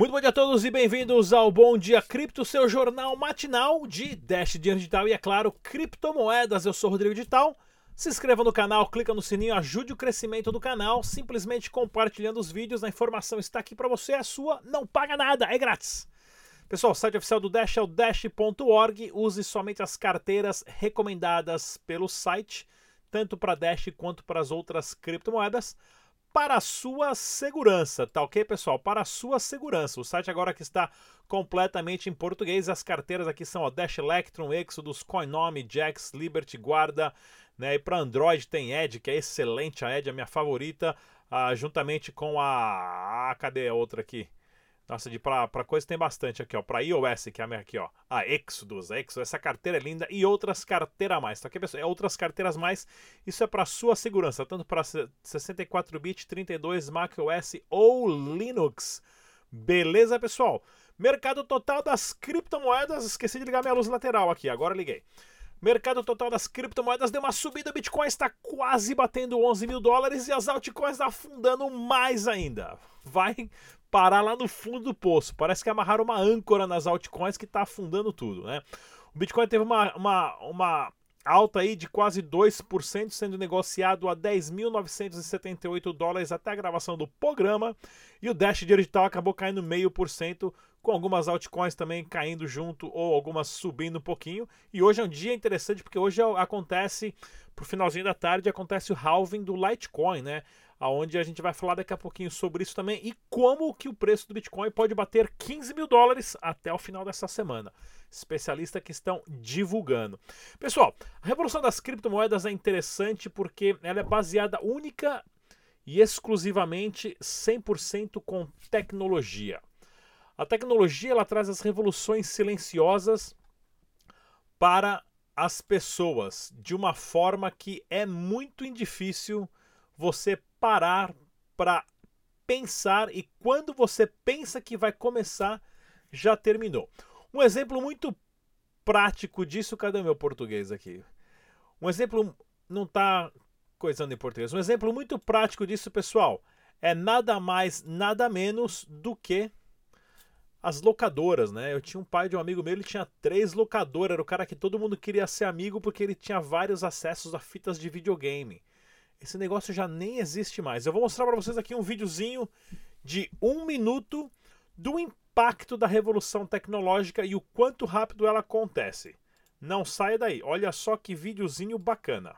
Muito bom dia a todos e bem-vindos ao Bom Dia Cripto, seu jornal matinal de Dash Digital e, é claro, criptomoedas. Eu sou Rodrigo Digital. Se inscreva no canal, clica no sininho, ajude o crescimento do canal, simplesmente compartilhando os vídeos. A informação está aqui para você, é sua, não paga nada, é grátis. Pessoal, o site oficial do Dash é o dash.org. Use somente as carteiras recomendadas pelo site, tanto para Dash quanto para as outras criptomoedas para a sua segurança, tá ok, pessoal? Para a sua segurança. O site agora que está completamente em português. As carteiras aqui são a Dash Electron, Exodus, Coinome, Jax, Liberty, Guarda, né? E para Android tem Edge, que é excelente. A Edge é a minha favorita, ah, juntamente com a... Ah, cadê a outra aqui? Nossa, de para coisa tem bastante aqui, ó. Para iOS, que é a minha aqui, ó. A Exodus, a Exodus, essa carteira é linda e outras carteiras mais, tá aqui, pessoal? É outras carteiras mais. Isso é para sua segurança, tanto para 64 bit, 32 macOS ou Linux. Beleza, pessoal? Mercado total das criptomoedas, esqueci de ligar minha luz lateral aqui, agora liguei. Mercado total das criptomoedas deu uma subida, Bitcoin está quase batendo 11 mil dólares e as altcoins afundando mais ainda. Vai, parar lá no fundo do poço. Parece que amarraram uma âncora nas altcoins que está afundando tudo, né? O Bitcoin teve uma, uma, uma alta aí de quase 2%, sendo negociado a 10.978 dólares até a gravação do programa. E o Dash Digital acabou caindo meio por cento, com algumas altcoins também caindo junto ou algumas subindo um pouquinho. E hoje é um dia interessante porque hoje acontece, pro finalzinho da tarde, acontece o halving do Litecoin, né? aonde a gente vai falar daqui a pouquinho sobre isso também e como que o preço do Bitcoin pode bater 15 mil dólares até o final dessa semana. Especialistas que estão divulgando. Pessoal, a revolução das criptomoedas é interessante porque ela é baseada única e exclusivamente 100% com tecnologia. A tecnologia ela traz as revoluções silenciosas para as pessoas de uma forma que é muito difícil você parar para pensar e quando você pensa que vai começar, já terminou. Um exemplo muito prático disso, cadê meu português aqui? Um exemplo não está coisando em português. Um exemplo muito prático disso, pessoal, é nada mais, nada menos do que as locadoras, né? Eu tinha um pai de um amigo meu, ele tinha três locadoras, era o cara que todo mundo queria ser amigo porque ele tinha vários acessos a fitas de videogame. Esse negócio já nem existe mais. Eu vou mostrar para vocês aqui um videozinho de um minuto do impacto da revolução tecnológica e o quanto rápido ela acontece. Não saia daí. Olha só que videozinho bacana.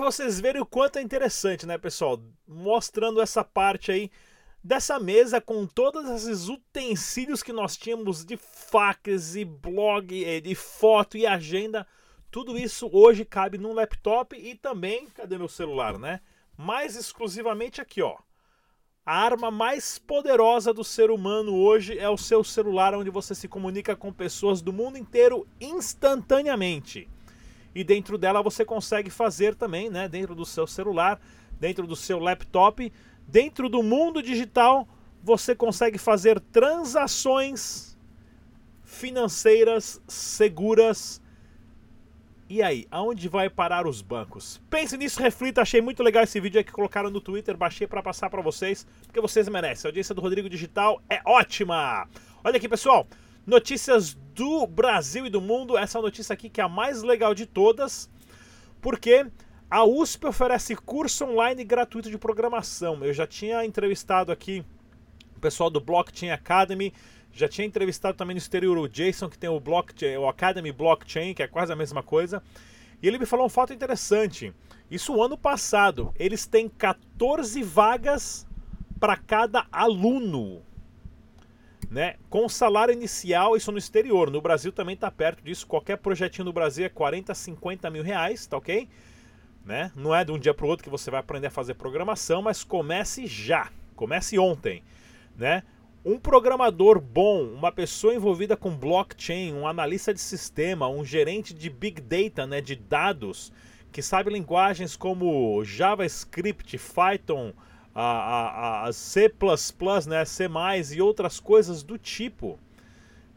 Vocês verem o quanto é interessante, né, pessoal? Mostrando essa parte aí dessa mesa com todos esses utensílios que nós tínhamos de facas e blog, eh, de foto e agenda. Tudo isso hoje cabe num laptop e também, cadê meu celular, né? Mais exclusivamente aqui, ó. A arma mais poderosa do ser humano hoje é o seu celular, onde você se comunica com pessoas do mundo inteiro instantaneamente e dentro dela você consegue fazer também, né, dentro do seu celular, dentro do seu laptop, dentro do mundo digital, você consegue fazer transações financeiras seguras. E aí, aonde vai parar os bancos? Pense nisso, reflita. Achei muito legal esse vídeo que colocaram no Twitter, baixei para passar para vocês, porque vocês merecem. A audiência do Rodrigo Digital é ótima. Olha aqui, pessoal. Notícias do Brasil e do mundo. Essa notícia aqui que é a mais legal de todas, porque a USP oferece curso online gratuito de programação. Eu já tinha entrevistado aqui o pessoal do Blockchain Academy, Já tinha entrevistado também no exterior o Jason, que tem o, blockchain, o Academy Blockchain, que é quase a mesma coisa. E ele me falou um fato interessante. Isso ano passado. Eles têm 14 vagas para cada aluno. Né? Com salário inicial, isso no exterior. No Brasil também está perto disso. Qualquer projetinho no Brasil é 40, 50 mil reais, tá ok? Né? Não é de um dia para o outro que você vai aprender a fazer programação, mas comece já. Comece ontem. Né? Um programador bom, uma pessoa envolvida com blockchain, um analista de sistema, um gerente de big data, né, de dados, que sabe linguagens como JavaScript, Python, a, a, a C++, né, C++ e outras coisas do tipo.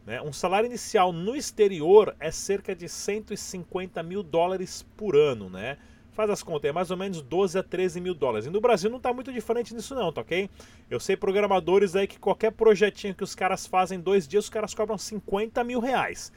Né? Um salário inicial no exterior é cerca de 150 mil dólares por ano, né? Faz as contas, é mais ou menos 12 a 13 mil dólares. E no Brasil não está muito diferente nisso não, tá ok? Eu sei programadores aí que qualquer projetinho que os caras fazem em dois dias, os caras cobram 50 mil reais.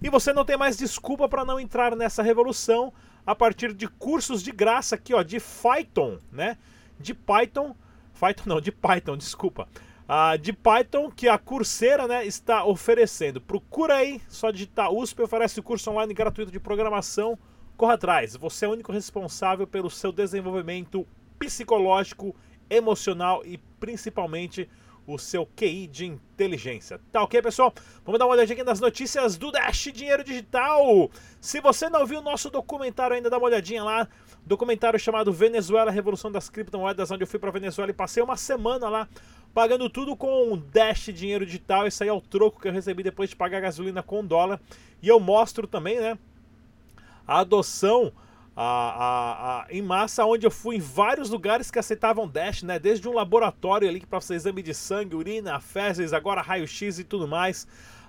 E você não tem mais desculpa para não entrar nessa revolução a partir de cursos de graça aqui, ó, de Python, né? De Python, Python não, de Python, desculpa. Ah, de Python que a Coursera né, está oferecendo. Procura aí, só digitar USP, oferece curso online gratuito de programação corra atrás. Você é o único responsável pelo seu desenvolvimento psicológico, emocional e principalmente o seu QI de inteligência. Tá ok, pessoal? Vamos dar uma olhadinha nas notícias do Dash Dinheiro Digital. Se você não viu o nosso documentário ainda, dá uma olhadinha lá. Documentário chamado Venezuela, Revolução das Criptomoedas, onde eu fui para Venezuela e passei uma semana lá pagando tudo com Dash Dinheiro Digital. Esse aí é o troco que eu recebi depois de pagar gasolina com dólar. E eu mostro também, né? a adoção a, a, a, em massa, onde eu fui em vários lugares que aceitavam Dash, né? Desde um laboratório ali para fazer exame de sangue, urina, fezes, agora raio-x e tudo mais.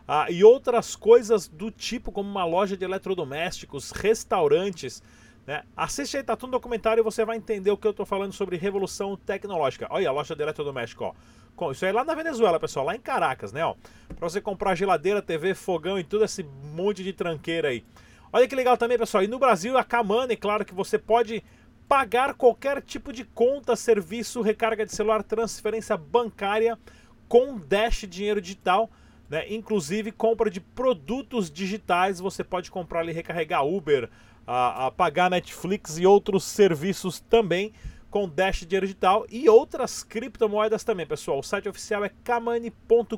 Ah, e outras coisas do tipo, como uma loja de eletrodomésticos, restaurantes. Né? Assiste aí, tá tudo no documentário e você vai entender o que eu estou falando sobre revolução tecnológica. Olha a loja de eletrodoméstico, ó. Isso aí é lá na Venezuela, pessoal, lá em Caracas, né? Para você comprar geladeira, TV, fogão e tudo esse monte de tranqueira aí. Olha que legal também, pessoal. E no Brasil, a Kamane, claro que você pode pagar qualquer tipo de conta, serviço, recarga de celular, transferência bancária com Dash Dinheiro Digital. Né? Inclusive compra de produtos digitais. Você pode comprar ali, recarregar Uber, a, a pagar Netflix e outros serviços também com Dash Dinheiro Digital e outras criptomoedas também, pessoal. O site oficial é kamane.com.br.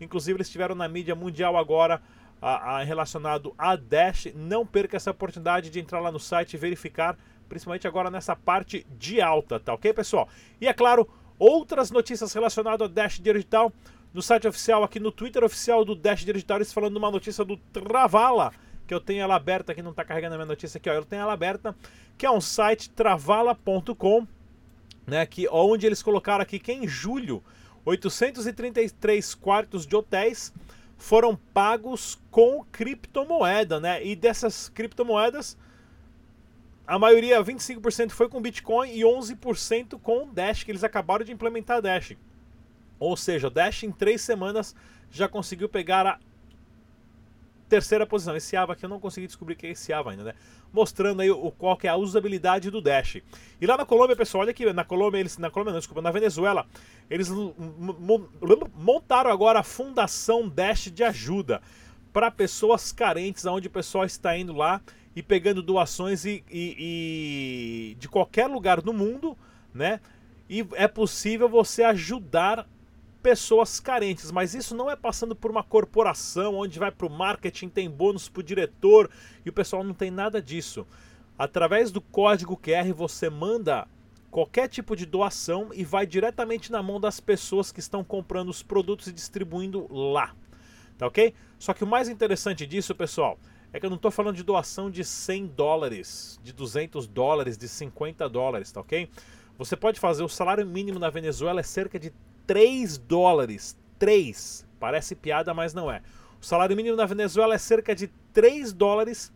Inclusive, eles estiveram na mídia mundial agora a, a, relacionado a Dash. Não perca essa oportunidade de entrar lá no site e verificar, principalmente agora nessa parte de alta, tá ok, pessoal? E é claro, outras notícias relacionadas ao Dash Digital no site oficial, aqui no Twitter oficial do Dash Digital, eles falando uma notícia do Travala, que eu tenho ela aberta aqui, não está carregando a minha notícia aqui, ó, eu tenho ela aberta, que é um site travala.com, né, que, onde eles colocaram aqui que em julho 833 quartos de hotéis foram pagos com criptomoeda, né? E dessas criptomoedas, a maioria, 25% foi com Bitcoin e 11% com Dash, que eles acabaram de implementar Dash. Ou seja, Dash em três semanas já conseguiu pegar a terceira posição. Esse AVA aqui eu não consegui descobrir que é esse AVA ainda, né? Mostrando aí o, qual que é a usabilidade do Dash. E lá na Colômbia, pessoal, olha aqui, na Colômbia, eles, na Colômbia não, desculpa, na Venezuela, eles montaram agora a Fundação Dash de Ajuda para pessoas carentes, onde o pessoal está indo lá e pegando doações e, e, e de qualquer lugar do mundo, né? E é possível você ajudar pessoas carentes, mas isso não é passando por uma corporação onde vai para o marketing, tem bônus para o diretor e o pessoal não tem nada disso. Através do código QR você manda qualquer tipo de doação e vai diretamente na mão das pessoas que estão comprando os produtos e distribuindo lá. Tá ok? Só que o mais interessante disso, pessoal, é que eu não estou falando de doação de 100 dólares, de 200 dólares, de 50 dólares, tá ok? Você pode fazer, o salário mínimo na Venezuela é cerca de 3 dólares. 3. Parece piada, mas não é. O salário mínimo na Venezuela é cerca de 3 dólares,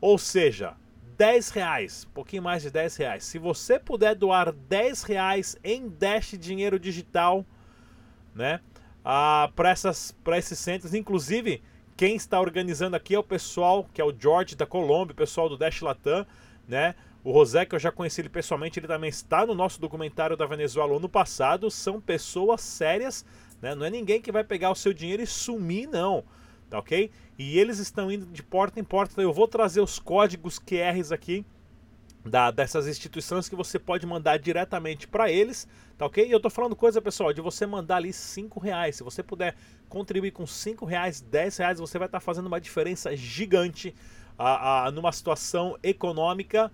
ou seja, 10 reais, um pouquinho mais de 10 reais. Se você puder doar 10 reais em Dash dinheiro digital, né, ah, para esses centros, inclusive quem está organizando aqui é o pessoal que é o George da Colômbia, o pessoal do Dash Latam, né? O José, que eu já conheci ele pessoalmente, ele também está no nosso documentário da Venezuela ano passado. São pessoas sérias, né? Não é ninguém que vai pegar o seu dinheiro e sumir, não. Tá ok? E eles estão indo de porta em porta. Eu vou trazer os códigos QRs aqui da, dessas instituições que você pode mandar diretamente para eles, tá ok? E eu tô falando coisa, pessoal, de você mandar ali 5 reais. Se você puder contribuir com 5 reais, 10 reais, você vai estar tá fazendo uma diferença gigante a, a, numa situação econômica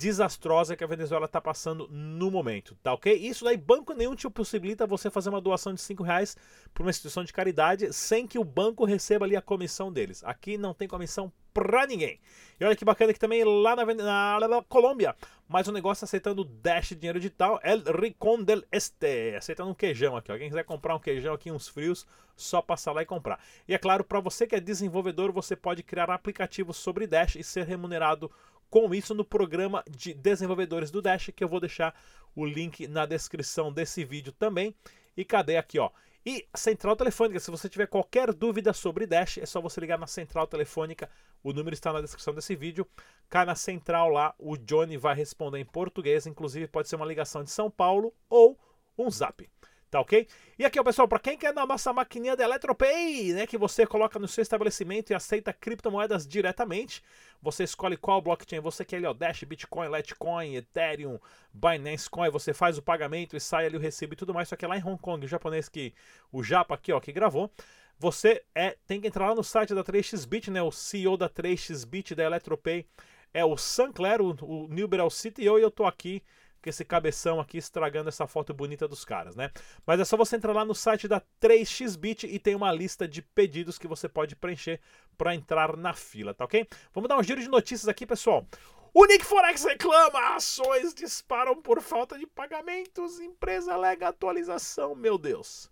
desastrosa que a Venezuela está passando no momento, tá ok? Isso daí, banco nenhum te possibilita você fazer uma doação de 5 reais para uma instituição de caridade sem que o banco receba ali a comissão deles. Aqui não tem comissão pra ninguém. E olha que bacana que também lá na, na, na Colômbia, mais um negócio aceitando Dash dinheiro digital, El Ricon del Este, aceitando um queijão aqui. Alguém quiser comprar um queijão aqui, uns frios, só passar lá e comprar. E é claro, para você que é desenvolvedor, você pode criar aplicativos sobre Dash e ser remunerado com isso no programa de desenvolvedores do Dash, que eu vou deixar o link na descrição desse vídeo também. E cadê aqui, ó? E central telefônica, se você tiver qualquer dúvida sobre Dash, é só você ligar na central telefônica. O número está na descrição desse vídeo. Cai na central lá, o Johnny vai responder em português, inclusive pode ser uma ligação de São Paulo ou um zap. Tá ok? E aqui, ó, pessoal, para quem quer na nossa maquininha da EletroPay, né, que você coloca no seu estabelecimento e aceita criptomoedas diretamente, você escolhe qual blockchain você quer ali, ó, Dash, Bitcoin, Litecoin, Ethereum, Binance Coin, você faz o pagamento e sai ali o recibo e tudo mais, só que lá em Hong Kong, o japonês que, o Japa aqui, ó, que gravou, você é, tem que entrar lá no site da 3xBit, né, o CEO da 3xBit da EletroPay é o Sancler, o, o Nilber é o CTO e eu tô aqui com esse cabeção aqui estragando essa foto bonita dos caras, né? Mas é só você entrar lá no site da 3xBit e tem uma lista de pedidos que você pode preencher para entrar na fila, tá ok? Vamos dar um giro de notícias aqui, pessoal. O Nick Forex reclama, ações disparam por falta de pagamentos, empresa alega atualização, meu Deus.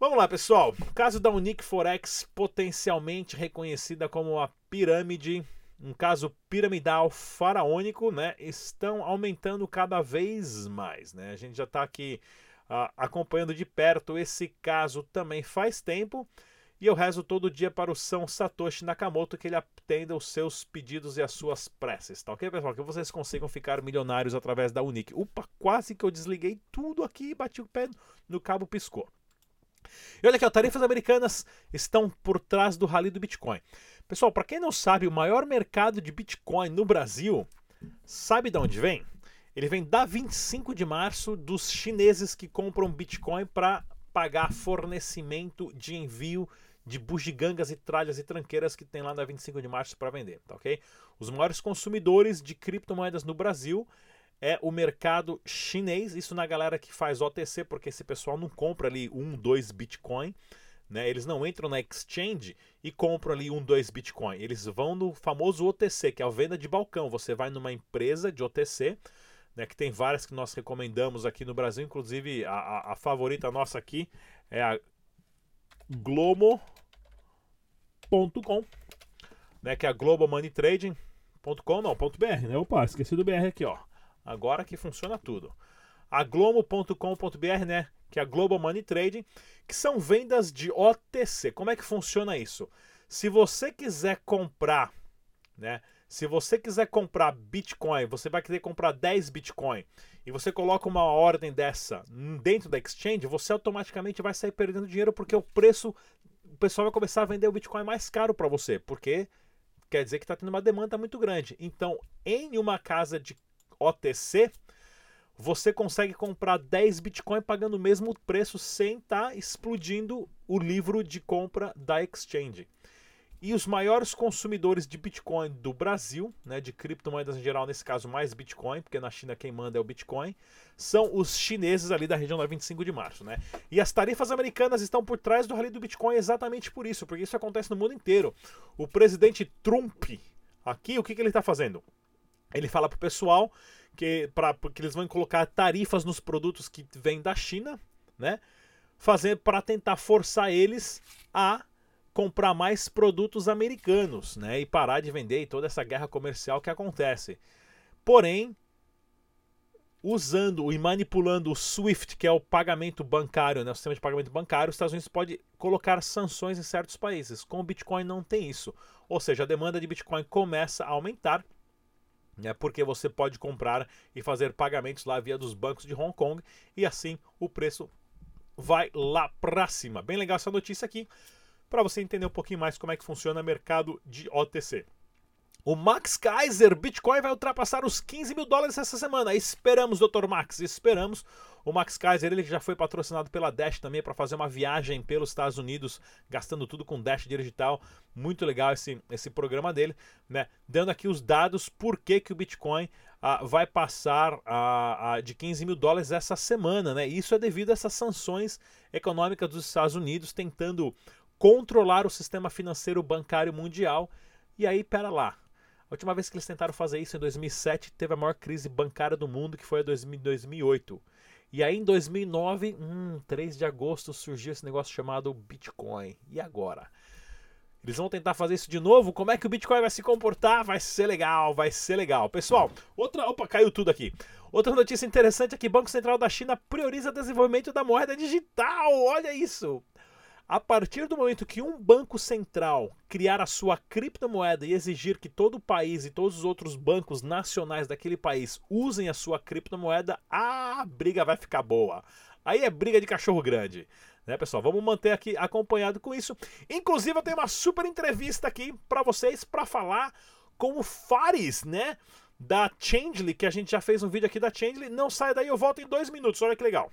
Vamos lá, pessoal. Caso da Unique Forex, potencialmente reconhecida como a pirâmide um caso piramidal faraônico, né, estão aumentando cada vez mais. Né? A gente já está aqui uh, acompanhando de perto esse caso também faz tempo. E eu rezo todo dia para o São Satoshi Nakamoto que ele atenda os seus pedidos e as suas preces, tá ok, pessoal? Que vocês consigam ficar milionários através da Unique. Upa, quase que eu desliguei tudo aqui e bati o pé no cabo piscou. E olha aqui, ó, tarifas americanas estão por trás do rally do Bitcoin. Pessoal, para quem não sabe, o maior mercado de Bitcoin no Brasil, sabe de onde vem? Ele vem da 25 de março dos chineses que compram Bitcoin para pagar fornecimento de envio de bugigangas e tralhas e tranqueiras que tem lá na 25 de março para vender, tá ok? Os maiores consumidores de criptomoedas no Brasil é o mercado chinês, isso na galera que faz OTC, porque esse pessoal não compra ali um, dois Bitcoin, né? Eles não entram na exchange e compram ali um, dois Bitcoin. Eles vão no famoso OTC, que é a venda de balcão. Você vai numa empresa de OTC, né, que tem várias que nós recomendamos aqui no Brasil, inclusive a, a, a favorita nossa aqui é a Glomo.com, né, que é a Global Money Trading.com, não, .br, né? Opa, esqueci do BR aqui, ó. Agora que funciona tudo. A Glomo.com.br, né? Que é a Global Money Trading, que são vendas de OTC. Como é que funciona isso? Se você quiser comprar, né? Se você quiser comprar Bitcoin, você vai querer comprar 10 Bitcoin e você coloca uma ordem dessa dentro da exchange, você automaticamente vai sair perdendo dinheiro porque o preço, o pessoal vai começar a vender o Bitcoin mais caro para você, porque quer dizer que está tendo uma demanda muito grande. Então, em uma casa de OTC, você consegue comprar 10 Bitcoin pagando o mesmo preço sem estar tá explodindo o livro de compra da exchange. E os maiores consumidores de Bitcoin do Brasil, né, de criptomoedas em geral, nesse caso mais Bitcoin, porque na China quem manda é o Bitcoin, são os chineses ali da região da 25 de março. Né? E as tarifas americanas estão por trás do rally do Bitcoin exatamente por isso, porque isso acontece no mundo inteiro. O presidente Trump, aqui, o que, que ele está fazendo? Ele fala para o pessoal que, pra, porque eles vão colocar tarifas nos produtos que vêm da China, né? Fazer para tentar forçar eles a comprar mais produtos americanos, né? E parar de vender e toda essa guerra comercial que acontece. Porém, usando e manipulando o SWIFT, que é o pagamento bancário, né, o sistema de pagamento bancário, os Estados Unidos pode colocar sanções em certos países. Com o Bitcoin não tem isso. Ou seja, a demanda de Bitcoin começa a aumentar né, porque você pode comprar e fazer pagamentos lá via dos bancos de Hong Kong e assim o preço vai lá pra cima. Bem legal essa notícia aqui para você entender um pouquinho mais como é que funciona o mercado de OTC. O Max Kaiser, Bitcoin vai ultrapassar os 15 mil dólares essa semana. Esperamos, Dr. Max, esperamos. O Max Kaiser ele já foi patrocinado pela Dash também para fazer uma viagem pelos Estados Unidos, gastando tudo com Dash digital. Muito legal esse, esse programa dele, né? Dando aqui os dados por que, que o Bitcoin ah, vai passar ah, de 15 mil dólares essa semana, né? Isso é devido a essas sanções econômicas dos Estados Unidos tentando controlar o sistema financeiro bancário mundial. E aí, pera lá, a última vez que eles tentaram fazer isso, em 2007, teve a maior crise bancária do mundo, que foi em 2008. E aí, em 2009, hum, 3 de agosto, surgiu esse negócio chamado Bitcoin. E agora? Eles vão tentar fazer isso de novo? Como é que o Bitcoin vai se comportar? Vai ser legal, vai ser legal. Pessoal, outra. Opa, caiu tudo aqui. Outra notícia interessante é que o Banco Central da China prioriza desenvolvimento da moeda digital. Olha isso! A partir do momento que um banco central criar a sua criptomoeda e exigir que todo o país e todos os outros bancos nacionais daquele país usem a sua criptomoeda, a briga vai ficar boa. Aí é briga de cachorro grande. Né, pessoal? Vamos manter aqui acompanhado com isso. Inclusive, eu tenho uma super entrevista aqui para vocês para falar com o Fares, né? Da Changely, que a gente já fez um vídeo aqui da Changely. Não sai daí, eu volto em dois minutos. Olha que legal.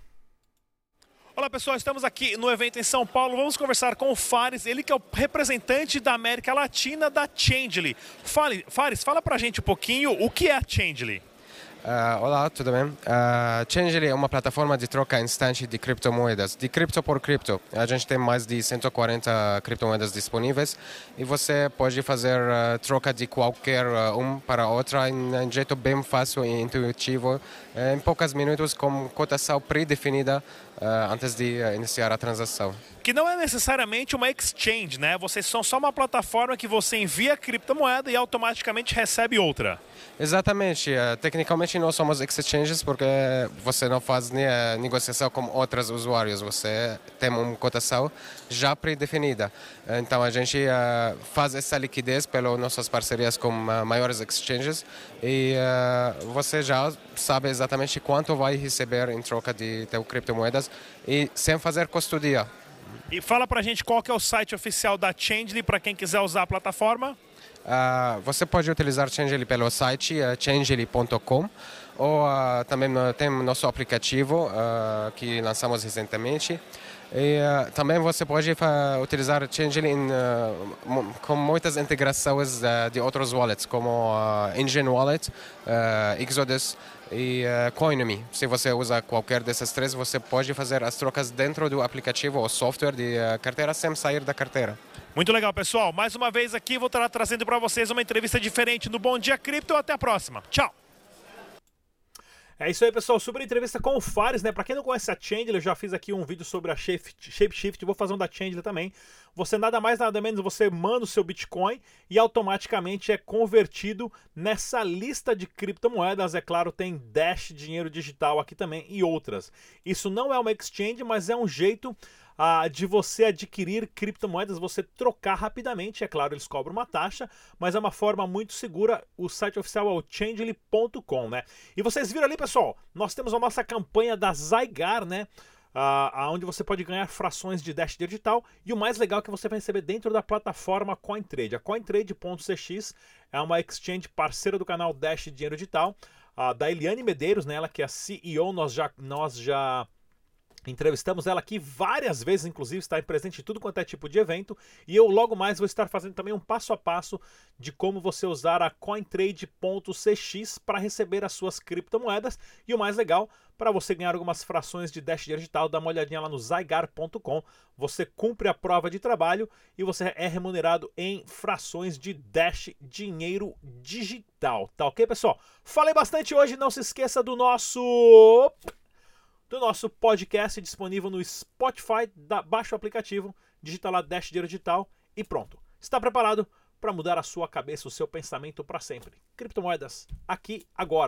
Olá pessoal, estamos aqui no evento em São Paulo. Vamos conversar com o Fares, ele que é o representante da América Latina da Changely. Fale, Fares, fala pra gente um pouquinho o que é a Changely. Uh, olá, tudo bem? Uh, Changely é uma plataforma de troca instante de criptomoedas, de cripto por cripto. A gente tem mais de 140 criptomoedas disponíveis e você pode fazer uh, troca de qualquer uh, um para outra em um jeito bem fácil e intuitivo, em poucos minutos com cotação pré-definida antes de iniciar a transação que não é necessariamente uma exchange, né? Vocês são só uma plataforma que você envia criptomoeda e automaticamente recebe outra. Exatamente. Uh, tecnicamente não somos exchanges porque você não faz ne negociação com outros usuários. Você tem uma cotação já predefinida. Então a gente faz essa liquidez pelas nossas parcerias com maiores exchanges e você já sabe exatamente quanto vai receber em troca de teu e sem fazer custodia. E fala pra gente qual que é o site oficial da Changely para quem quiser usar a plataforma. Uh, você pode utilizar Changely pelo site uh, changely.com ou uh, também tem nosso aplicativo uh, que lançamos recentemente. E uh, também você pode utilizar Changely in, uh, com muitas integrações de outros wallets, como Engine Wallet, Exodus e Coinomi. Se você usa qualquer dessas três, você pode fazer as trocas dentro do aplicativo ou software de carteira sem sair da carteira. Muito legal, pessoal. Mais uma vez aqui vou estar trazendo para vocês uma entrevista diferente no Bom Dia Cripto. Até a próxima. Tchau. É isso aí, pessoal. A entrevista com o Fares, né? Para quem não conhece a Chandler, eu já fiz aqui um vídeo sobre a Shapeshift, vou fazer um da Chandler também. Você nada mais, nada menos, você manda o seu Bitcoin e automaticamente é convertido nessa lista de criptomoedas. É claro, tem Dash, dinheiro digital aqui também e outras. Isso não é uma exchange, mas é um jeito ah, de você adquirir criptomoedas, você trocar rapidamente. É claro, eles cobram uma taxa, mas é uma forma muito segura. O site oficial é o changely.com, né? E vocês viram ali, pessoal, nós temos a nossa campanha da Zygar, né? Uh, onde você pode ganhar frações de Dash digital e o mais legal é que você vai receber dentro da plataforma CoinTrade. A CoinTrade.cx é uma exchange parceira do canal Dash Dinheiro Digital, da Eliane Medeiros, né, ela que é a CEO, nós já, nós já Entrevistamos ela aqui várias vezes, inclusive está presente em tudo quanto é tipo de evento. E eu logo mais vou estar fazendo também um passo a passo de como você usar a CoinTrade.cx para receber as suas criptomoedas. E o mais legal, para você ganhar algumas frações de Dash digital, dá uma olhadinha lá no zygar.com. Você cumpre a prova de trabalho e você é remunerado em frações de Dash dinheiro digital. Tá ok, pessoal? Falei bastante hoje, não se esqueça do nosso do nosso podcast disponível no Spotify. Da, baixa o aplicativo, digita lá Dash Dinheiro Digital e pronto. Está preparado para mudar a sua cabeça, o seu pensamento para sempre. Criptomoedas, aqui, agora.